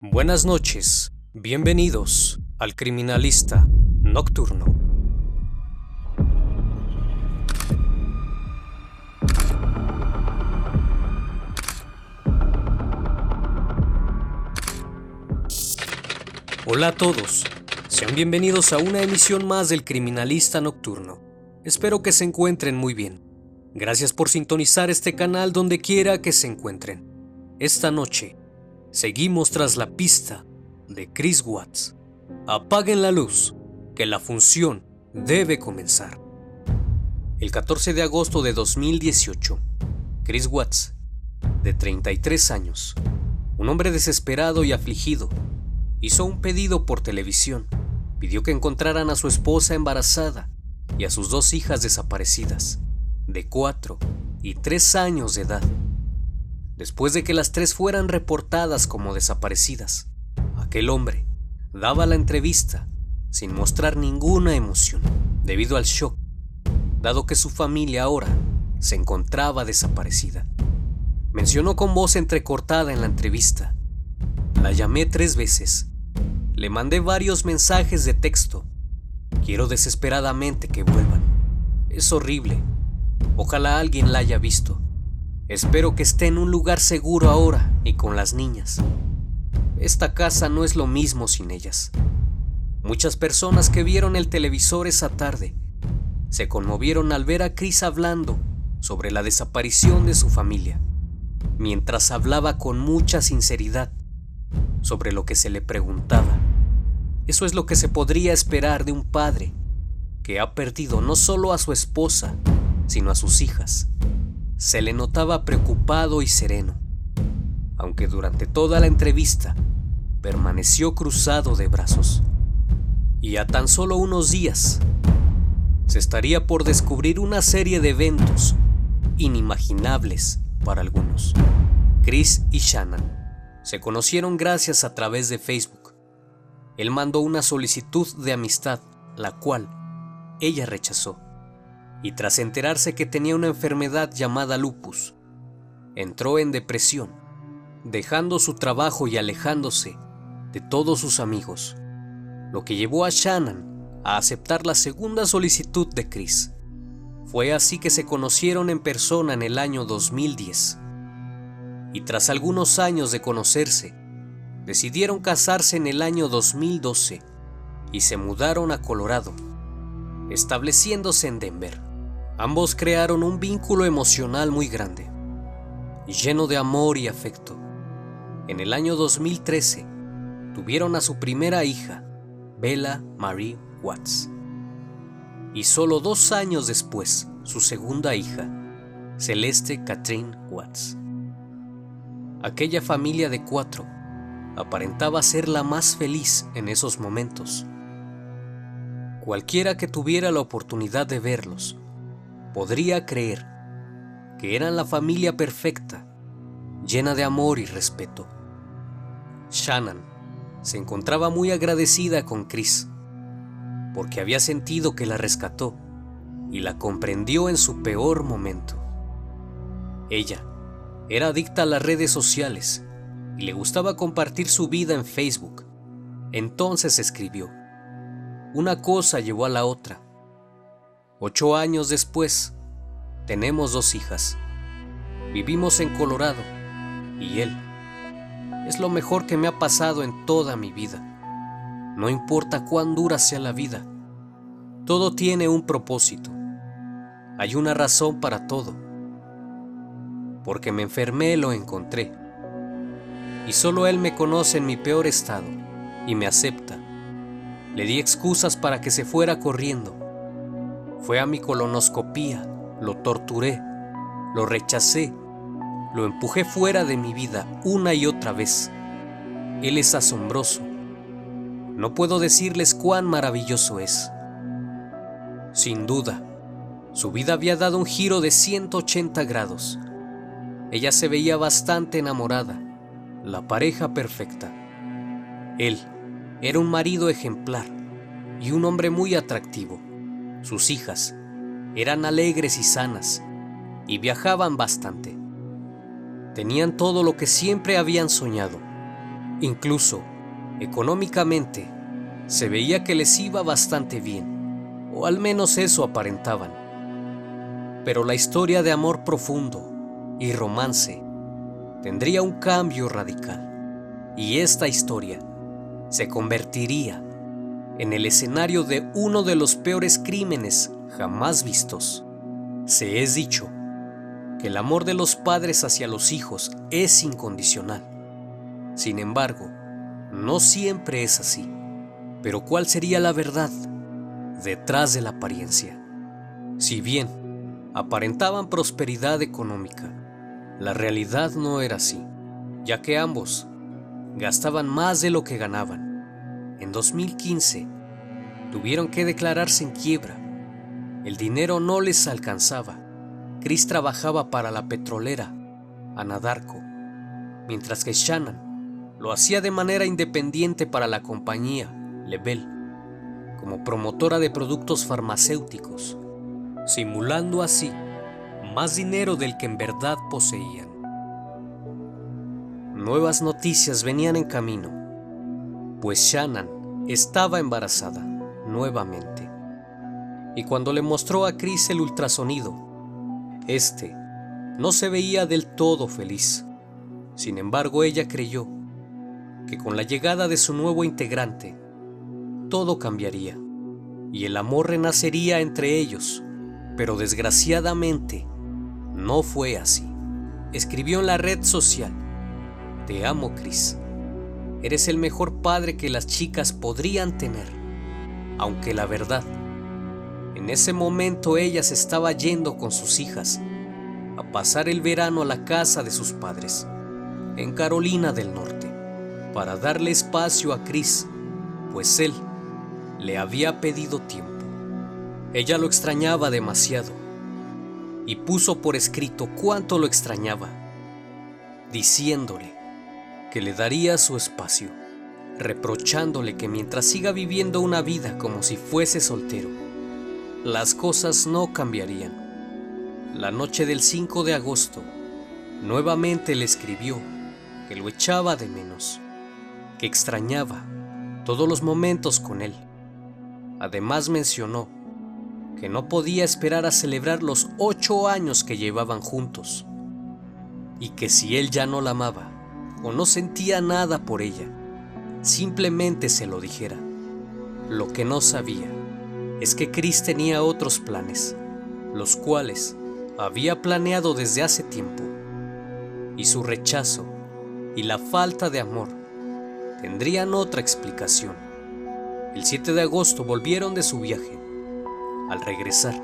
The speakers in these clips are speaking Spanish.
Buenas noches, bienvenidos al Criminalista Nocturno. Hola a todos, sean bienvenidos a una emisión más del Criminalista Nocturno. Espero que se encuentren muy bien. Gracias por sintonizar este canal donde quiera que se encuentren. Esta noche seguimos tras la pista de Chris Watts. Apaguen la luz, que la función debe comenzar. El 14 de agosto de 2018, Chris Watts, de 33 años, un hombre desesperado y afligido, hizo un pedido por televisión. Pidió que encontraran a su esposa embarazada y a sus dos hijas desaparecidas, de 4 y 3 años de edad. Después de que las tres fueran reportadas como desaparecidas, aquel hombre daba la entrevista sin mostrar ninguna emoción debido al shock, dado que su familia ahora se encontraba desaparecida. Mencionó con voz entrecortada en la entrevista. La llamé tres veces. Le mandé varios mensajes de texto. Quiero desesperadamente que vuelvan. Es horrible. Ojalá alguien la haya visto. Espero que esté en un lugar seguro ahora y con las niñas. Esta casa no es lo mismo sin ellas. Muchas personas que vieron el televisor esa tarde se conmovieron al ver a Chris hablando sobre la desaparición de su familia, mientras hablaba con mucha sinceridad sobre lo que se le preguntaba. Eso es lo que se podría esperar de un padre que ha perdido no solo a su esposa, sino a sus hijas. Se le notaba preocupado y sereno, aunque durante toda la entrevista permaneció cruzado de brazos. Y a tan solo unos días, se estaría por descubrir una serie de eventos inimaginables para algunos. Chris y Shannon se conocieron gracias a través de Facebook. Él mandó una solicitud de amistad, la cual ella rechazó y tras enterarse que tenía una enfermedad llamada lupus, entró en depresión, dejando su trabajo y alejándose de todos sus amigos, lo que llevó a Shannon a aceptar la segunda solicitud de Chris. Fue así que se conocieron en persona en el año 2010. Y tras algunos años de conocerse, decidieron casarse en el año 2012 y se mudaron a Colorado, estableciéndose en Denver. Ambos crearon un vínculo emocional muy grande, lleno de amor y afecto. En el año 2013 tuvieron a su primera hija, Bella Marie Watts. Y solo dos años después, su segunda hija, Celeste Catherine Watts. Aquella familia de cuatro aparentaba ser la más feliz en esos momentos. Cualquiera que tuviera la oportunidad de verlos podría creer que eran la familia perfecta, llena de amor y respeto. Shannon se encontraba muy agradecida con Chris, porque había sentido que la rescató y la comprendió en su peor momento. Ella era adicta a las redes sociales y le gustaba compartir su vida en Facebook. Entonces escribió, una cosa llevó a la otra Ocho años después, tenemos dos hijas. Vivimos en Colorado y él es lo mejor que me ha pasado en toda mi vida. No importa cuán dura sea la vida, todo tiene un propósito. Hay una razón para todo. Porque me enfermé lo encontré. Y solo él me conoce en mi peor estado y me acepta. Le di excusas para que se fuera corriendo fue a mi colonoscopía, lo torturé, lo rechacé, lo empujé fuera de mi vida una y otra vez. Él es asombroso. No puedo decirles cuán maravilloso es. Sin duda, su vida había dado un giro de 180 grados. Ella se veía bastante enamorada, la pareja perfecta. Él era un marido ejemplar y un hombre muy atractivo. Sus hijas eran alegres y sanas y viajaban bastante. Tenían todo lo que siempre habían soñado. Incluso, económicamente, se veía que les iba bastante bien, o al menos eso aparentaban. Pero la historia de amor profundo y romance tendría un cambio radical, y esta historia se convertiría en el escenario de uno de los peores crímenes jamás vistos. Se es dicho que el amor de los padres hacia los hijos es incondicional. Sin embargo, no siempre es así. Pero ¿cuál sería la verdad detrás de la apariencia? Si bien aparentaban prosperidad económica, la realidad no era así, ya que ambos gastaban más de lo que ganaban. En 2015 tuvieron que declararse en quiebra. El dinero no les alcanzaba. Chris trabajaba para la petrolera Anadarko, mientras que Shannon lo hacía de manera independiente para la compañía Lebel, como promotora de productos farmacéuticos, simulando así más dinero del que en verdad poseían. Nuevas noticias venían en camino, pues Shannon estaba embarazada nuevamente. Y cuando le mostró a Chris el ultrasonido, este no se veía del todo feliz. Sin embargo, ella creyó que con la llegada de su nuevo integrante, todo cambiaría y el amor renacería entre ellos. Pero desgraciadamente, no fue así. Escribió en la red social, Te amo, Chris. Eres el mejor padre que las chicas podrían tener. Aunque la verdad, en ese momento ella se estaba yendo con sus hijas a pasar el verano a la casa de sus padres, en Carolina del Norte, para darle espacio a Chris, pues él le había pedido tiempo. Ella lo extrañaba demasiado y puso por escrito cuánto lo extrañaba, diciéndole que le daría su espacio, reprochándole que mientras siga viviendo una vida como si fuese soltero, las cosas no cambiarían. La noche del 5 de agosto, nuevamente le escribió que lo echaba de menos, que extrañaba todos los momentos con él. Además mencionó que no podía esperar a celebrar los ocho años que llevaban juntos, y que si él ya no la amaba o no sentía nada por ella, simplemente se lo dijera. Lo que no sabía es que Chris tenía otros planes, los cuales había planeado desde hace tiempo, y su rechazo y la falta de amor tendrían otra explicación. El 7 de agosto volvieron de su viaje al regresar,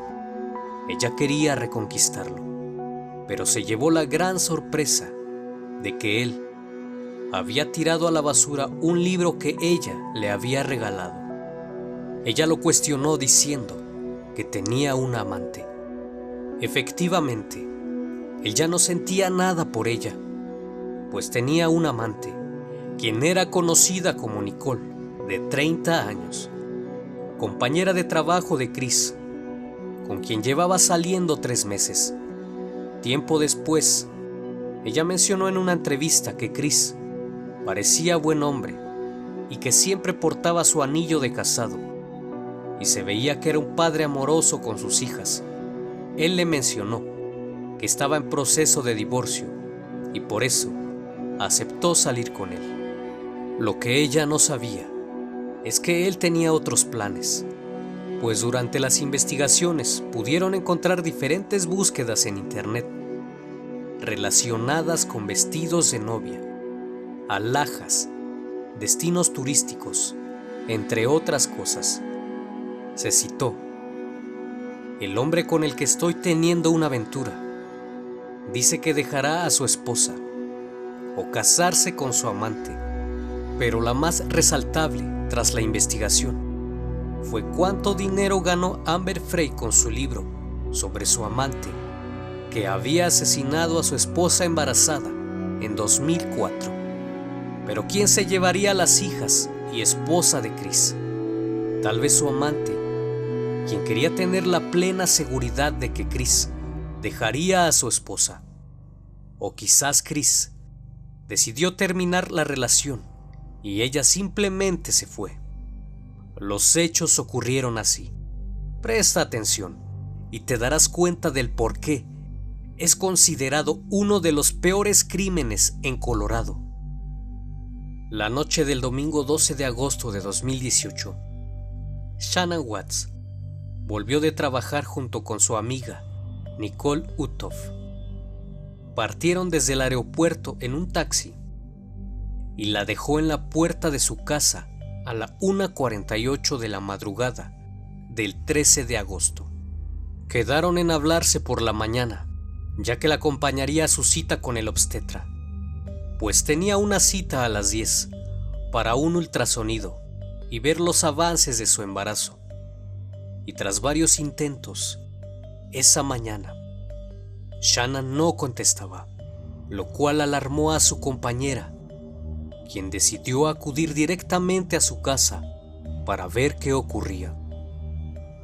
ella quería reconquistarlo, pero se llevó la gran sorpresa de que él había tirado a la basura un libro que ella le había regalado. Ella lo cuestionó diciendo que tenía un amante. Efectivamente, él ya no sentía nada por ella, pues tenía un amante, quien era conocida como Nicole, de 30 años compañera de trabajo de Chris, con quien llevaba saliendo tres meses. Tiempo después, ella mencionó en una entrevista que Chris parecía buen hombre y que siempre portaba su anillo de casado, y se veía que era un padre amoroso con sus hijas. Él le mencionó que estaba en proceso de divorcio y por eso aceptó salir con él. Lo que ella no sabía es que él tenía otros planes, pues durante las investigaciones pudieron encontrar diferentes búsquedas en Internet relacionadas con vestidos de novia, alhajas, destinos turísticos, entre otras cosas. Se citó, el hombre con el que estoy teniendo una aventura dice que dejará a su esposa o casarse con su amante, pero la más resaltable tras la investigación fue cuánto dinero ganó Amber Frey con su libro sobre su amante, que había asesinado a su esposa embarazada en 2004. Pero ¿quién se llevaría a las hijas y esposa de Chris? Tal vez su amante, quien quería tener la plena seguridad de que Chris dejaría a su esposa. O quizás Chris decidió terminar la relación y ella simplemente se fue. Los hechos ocurrieron así. Presta atención y te darás cuenta del por qué es considerado uno de los peores crímenes en Colorado. La noche del domingo 12 de agosto de 2018, Shannon Watts volvió de trabajar junto con su amiga, Nicole Uthoff. Partieron desde el aeropuerto en un taxi y la dejó en la puerta de su casa a la 1.48 de la madrugada del 13 de agosto. Quedaron en hablarse por la mañana, ya que la acompañaría a su cita con el obstetra, pues tenía una cita a las 10 para un ultrasonido y ver los avances de su embarazo. Y tras varios intentos, esa mañana, Shannon no contestaba, lo cual alarmó a su compañera, quien decidió acudir directamente a su casa para ver qué ocurría.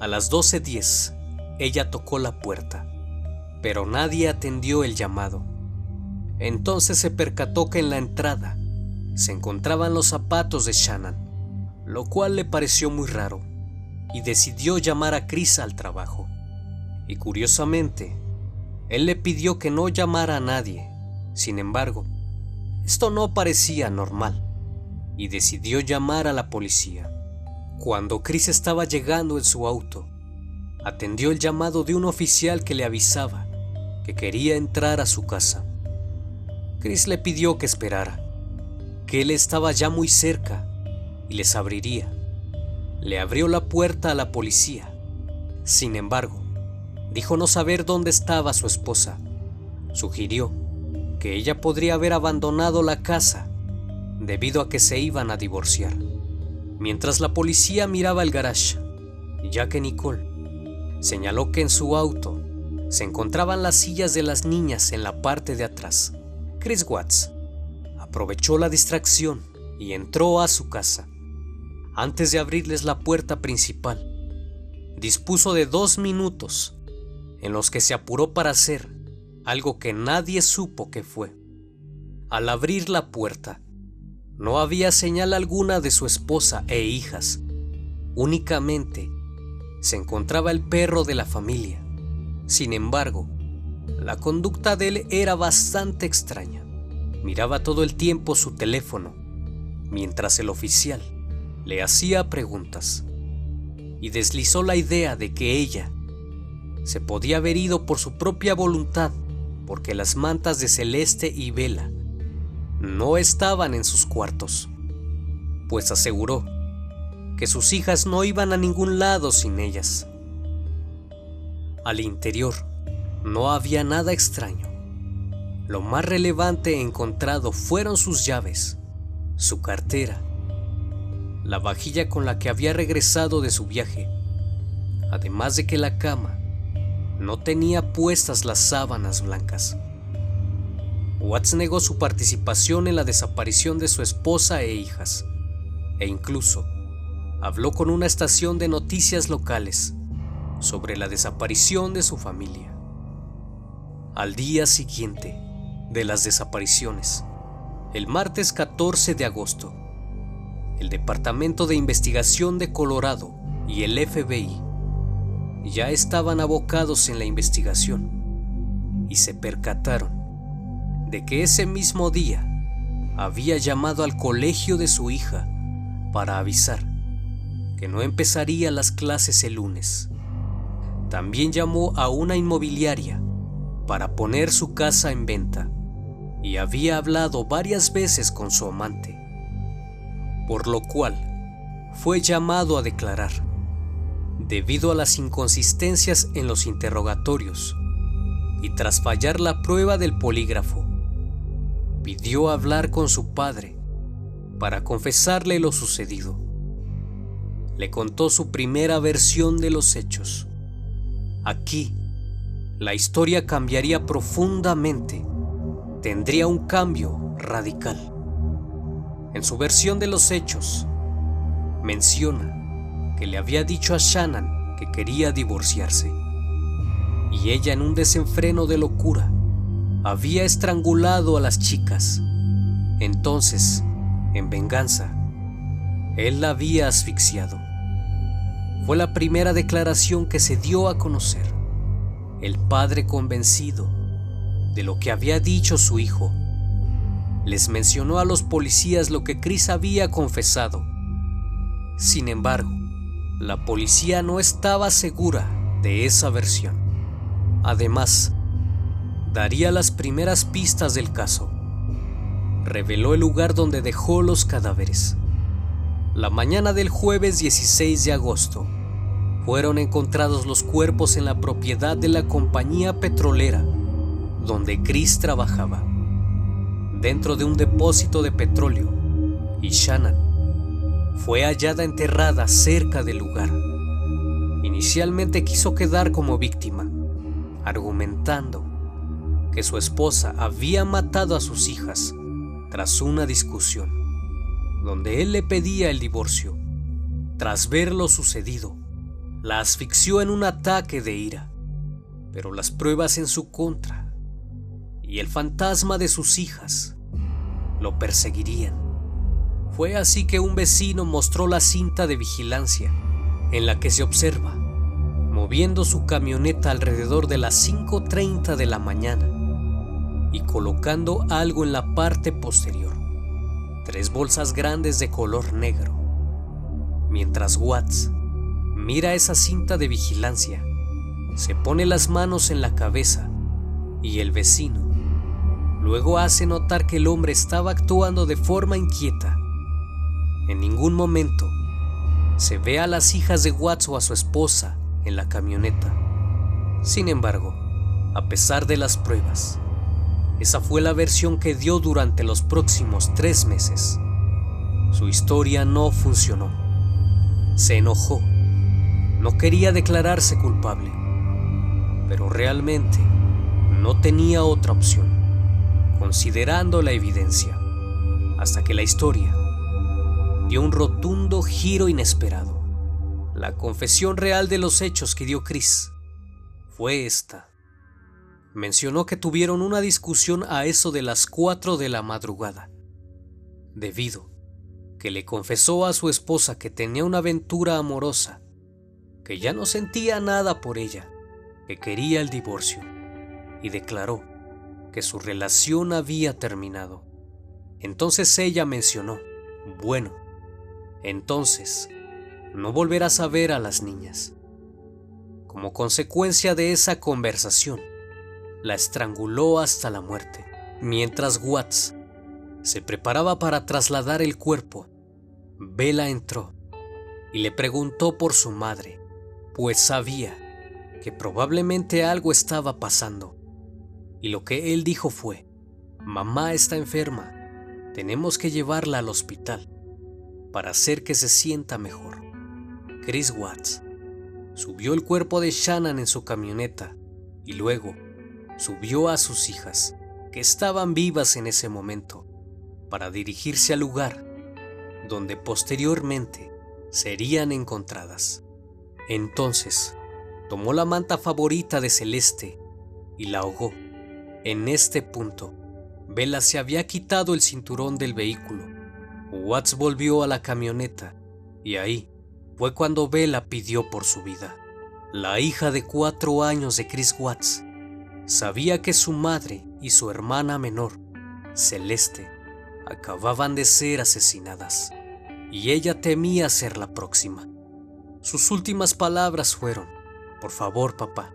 A las 12.10, ella tocó la puerta, pero nadie atendió el llamado. Entonces se percató que en la entrada se encontraban los zapatos de Shannon, lo cual le pareció muy raro, y decidió llamar a Chris al trabajo. Y curiosamente, él le pidió que no llamara a nadie. Sin embargo, esto no parecía normal y decidió llamar a la policía. Cuando Chris estaba llegando en su auto, atendió el llamado de un oficial que le avisaba que quería entrar a su casa. Chris le pidió que esperara, que él estaba ya muy cerca y les abriría. Le abrió la puerta a la policía. Sin embargo, dijo no saber dónde estaba su esposa. Sugirió que ella podría haber abandonado la casa debido a que se iban a divorciar. Mientras la policía miraba el garage, ya que Nicole señaló que en su auto se encontraban las sillas de las niñas en la parte de atrás. Chris Watts aprovechó la distracción y entró a su casa. Antes de abrirles la puerta principal, dispuso de dos minutos en los que se apuró para hacer algo que nadie supo que fue. Al abrir la puerta, no había señal alguna de su esposa e hijas. Únicamente se encontraba el perro de la familia. Sin embargo, la conducta de él era bastante extraña. Miraba todo el tiempo su teléfono, mientras el oficial le hacía preguntas, y deslizó la idea de que ella se podía haber ido por su propia voluntad porque las mantas de Celeste y Vela no estaban en sus cuartos, pues aseguró que sus hijas no iban a ningún lado sin ellas. Al interior no había nada extraño. Lo más relevante encontrado fueron sus llaves, su cartera, la vajilla con la que había regresado de su viaje, además de que la cama no tenía puestas las sábanas blancas. Watts negó su participación en la desaparición de su esposa e hijas, e incluso habló con una estación de noticias locales sobre la desaparición de su familia. Al día siguiente de las desapariciones, el martes 14 de agosto, el Departamento de Investigación de Colorado y el FBI ya estaban abocados en la investigación y se percataron de que ese mismo día había llamado al colegio de su hija para avisar que no empezaría las clases el lunes. También llamó a una inmobiliaria para poner su casa en venta y había hablado varias veces con su amante, por lo cual fue llamado a declarar debido a las inconsistencias en los interrogatorios y tras fallar la prueba del polígrafo, pidió hablar con su padre para confesarle lo sucedido. Le contó su primera versión de los hechos. Aquí, la historia cambiaría profundamente, tendría un cambio radical. En su versión de los hechos, menciona que le había dicho a Shannon que quería divorciarse. Y ella en un desenfreno de locura había estrangulado a las chicas. Entonces, En venganza, él la había asfixiado. Fue la primera declaración que se dio a conocer. El padre convencido de lo que había dicho su hijo, les mencionó a los policías lo que Chris había confesado. Sin embargo, la policía no estaba segura de esa versión. Además, daría las primeras pistas del caso. Reveló el lugar donde dejó los cadáveres. La mañana del jueves 16 de agosto, fueron encontrados los cuerpos en la propiedad de la compañía petrolera donde Chris trabajaba, dentro de un depósito de petróleo, y Shannon fue hallada enterrada cerca del lugar. Inicialmente quiso quedar como víctima, argumentando que su esposa había matado a sus hijas tras una discusión, donde él le pedía el divorcio. Tras ver lo sucedido, la asfixió en un ataque de ira, pero las pruebas en su contra y el fantasma de sus hijas lo perseguirían. Fue así que un vecino mostró la cinta de vigilancia en la que se observa moviendo su camioneta alrededor de las 5.30 de la mañana y colocando algo en la parte posterior, tres bolsas grandes de color negro. Mientras Watts mira esa cinta de vigilancia, se pone las manos en la cabeza y el vecino Luego hace notar que el hombre estaba actuando de forma inquieta. En ningún momento se ve a las hijas de Watts o a su esposa en la camioneta. Sin embargo, a pesar de las pruebas, esa fue la versión que dio durante los próximos tres meses. Su historia no funcionó. Se enojó. No quería declararse culpable. Pero realmente no tenía otra opción considerando la evidencia, hasta que la historia dio un rotundo giro inesperado. La confesión real de los hechos que dio Chris fue esta. Mencionó que tuvieron una discusión a eso de las 4 de la madrugada, debido que le confesó a su esposa que tenía una aventura amorosa, que ya no sentía nada por ella, que quería el divorcio, y declaró que su relación había terminado. Entonces ella mencionó, bueno, entonces no volverás a ver a las niñas. Como consecuencia de esa conversación, la estranguló hasta la muerte. Mientras Watts se preparaba para trasladar el cuerpo, Bella entró y le preguntó por su madre, pues sabía que probablemente algo estaba pasando y lo que él dijo fue, mamá está enferma, tenemos que llevarla al hospital para hacer que se sienta mejor. Chris Watts subió el cuerpo de Shannon en su camioneta y luego subió a sus hijas, que estaban vivas en ese momento, para dirigirse al lugar donde posteriormente serían encontradas. Entonces, tomó la manta favorita de Celeste y la ahogó en este punto, Vela se había quitado el cinturón del vehículo. Watts volvió a la camioneta y ahí fue cuando Vela pidió por su vida. La hija de cuatro años de Chris Watts sabía que su madre y su hermana menor, Celeste, acababan de ser asesinadas y ella temía ser la próxima. Sus últimas palabras fueron, por favor papá,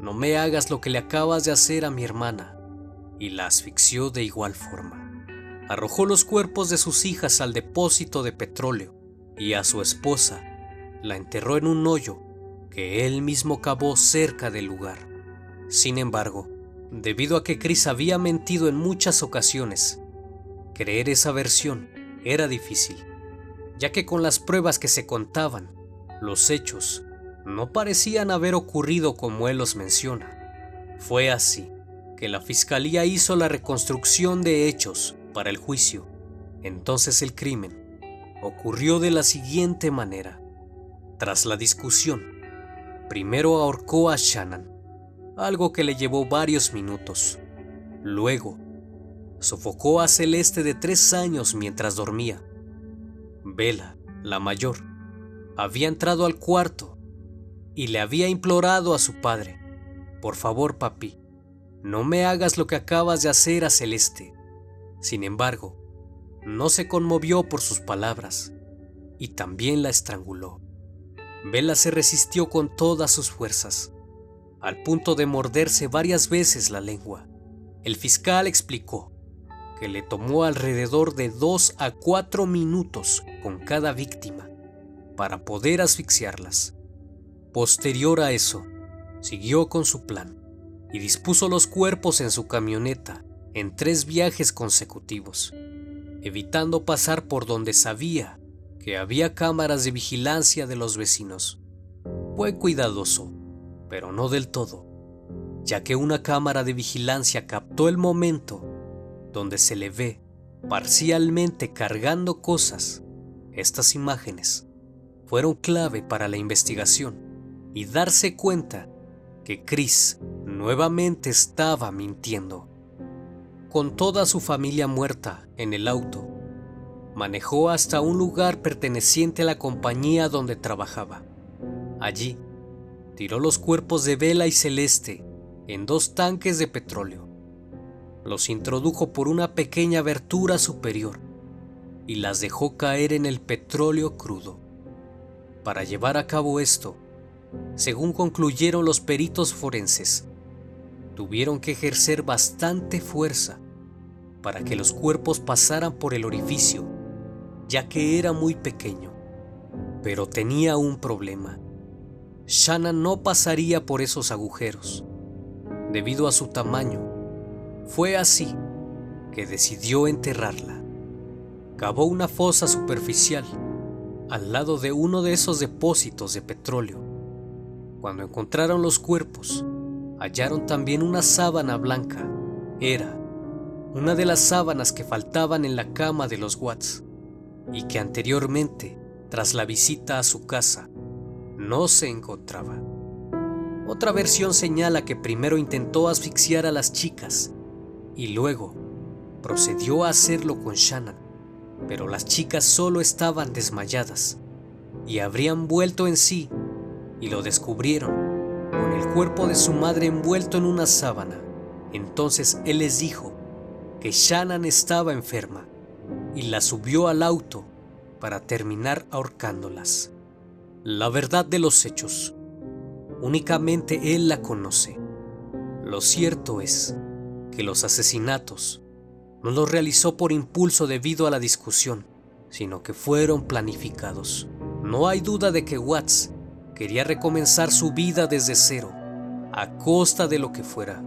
no me hagas lo que le acabas de hacer a mi hermana. Y la asfixió de igual forma. Arrojó los cuerpos de sus hijas al depósito de petróleo y a su esposa la enterró en un hoyo que él mismo cavó cerca del lugar. Sin embargo, debido a que Chris había mentido en muchas ocasiones, creer esa versión era difícil, ya que con las pruebas que se contaban, los hechos no parecían haber ocurrido como él los menciona. Fue así que la fiscalía hizo la reconstrucción de hechos para el juicio. Entonces el crimen ocurrió de la siguiente manera. Tras la discusión, primero ahorcó a Shannon, algo que le llevó varios minutos. Luego, sofocó a Celeste de tres años mientras dormía. Vela, la mayor, había entrado al cuarto y le había implorado a su padre, por favor papi, no me hagas lo que acabas de hacer a Celeste. Sin embargo, no se conmovió por sus palabras y también la estranguló. Vela se resistió con todas sus fuerzas, al punto de morderse varias veces la lengua. El fiscal explicó que le tomó alrededor de dos a cuatro minutos con cada víctima para poder asfixiarlas. Posterior a eso, siguió con su plan y dispuso los cuerpos en su camioneta en tres viajes consecutivos, evitando pasar por donde sabía que había cámaras de vigilancia de los vecinos. Fue cuidadoso, pero no del todo, ya que una cámara de vigilancia captó el momento donde se le ve parcialmente cargando cosas. Estas imágenes fueron clave para la investigación y darse cuenta que Chris nuevamente estaba mintiendo. Con toda su familia muerta en el auto, manejó hasta un lugar perteneciente a la compañía donde trabajaba. Allí, tiró los cuerpos de Vela y Celeste en dos tanques de petróleo los introdujo por una pequeña abertura superior y las dejó caer en el petróleo crudo. Para llevar a cabo esto, según concluyeron los peritos forenses, tuvieron que ejercer bastante fuerza para que los cuerpos pasaran por el orificio, ya que era muy pequeño. Pero tenía un problema. Shannon no pasaría por esos agujeros, debido a su tamaño fue así que decidió enterrarla. Cavó una fosa superficial al lado de uno de esos depósitos de petróleo. Cuando encontraron los cuerpos, hallaron también una sábana blanca. Era una de las sábanas que faltaban en la cama de los Watts y que anteriormente, tras la visita a su casa, no se encontraba. Otra versión señala que primero intentó asfixiar a las chicas y luego procedió a hacerlo con Shannon, pero las chicas solo estaban desmayadas y habrían vuelto en sí y lo descubrieron con el cuerpo de su madre envuelto en una sábana. Entonces él les dijo que Shannon estaba enferma y la subió al auto para terminar ahorcándolas. La verdad de los hechos, únicamente él la conoce. Lo cierto es que los asesinatos no los realizó por impulso debido a la discusión, sino que fueron planificados. No hay duda de que Watts quería recomenzar su vida desde cero, a costa de lo que fuera.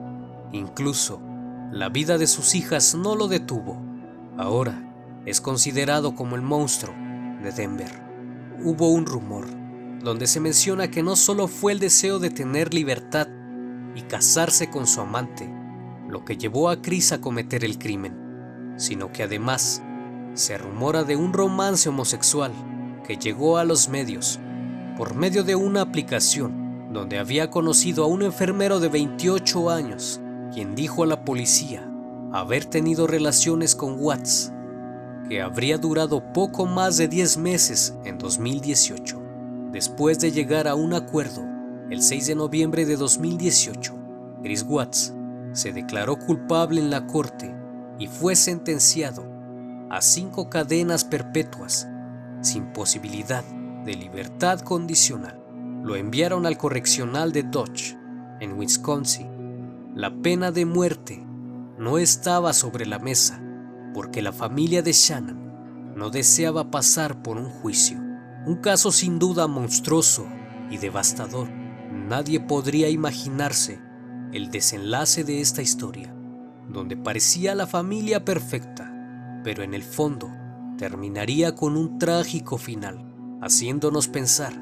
Incluso la vida de sus hijas no lo detuvo. Ahora es considerado como el monstruo de Denver. Hubo un rumor donde se menciona que no solo fue el deseo de tener libertad y casarse con su amante, lo que llevó a Chris a cometer el crimen, sino que además se rumora de un romance homosexual que llegó a los medios por medio de una aplicación donde había conocido a un enfermero de 28 años, quien dijo a la policía haber tenido relaciones con Watts, que habría durado poco más de 10 meses en 2018. Después de llegar a un acuerdo, el 6 de noviembre de 2018, Chris Watts se declaró culpable en la corte y fue sentenciado a cinco cadenas perpetuas sin posibilidad de libertad condicional. Lo enviaron al correccional de Dodge, en Wisconsin. La pena de muerte no estaba sobre la mesa porque la familia de Shannon no deseaba pasar por un juicio. Un caso sin duda monstruoso y devastador. Nadie podría imaginarse el desenlace de esta historia, donde parecía la familia perfecta, pero en el fondo terminaría con un trágico final, haciéndonos pensar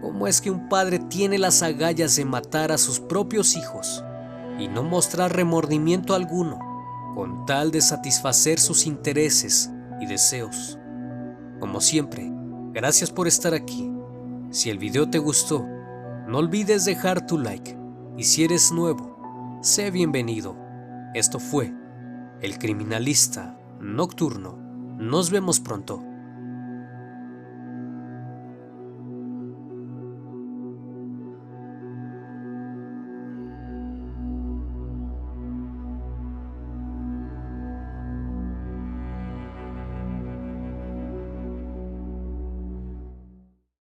cómo es que un padre tiene las agallas de matar a sus propios hijos y no mostrar remordimiento alguno con tal de satisfacer sus intereses y deseos. Como siempre, gracias por estar aquí. Si el video te gustó, no olvides dejar tu like y si eres nuevo, sé bienvenido. Esto fue el criminalista nocturno. Nos vemos pronto.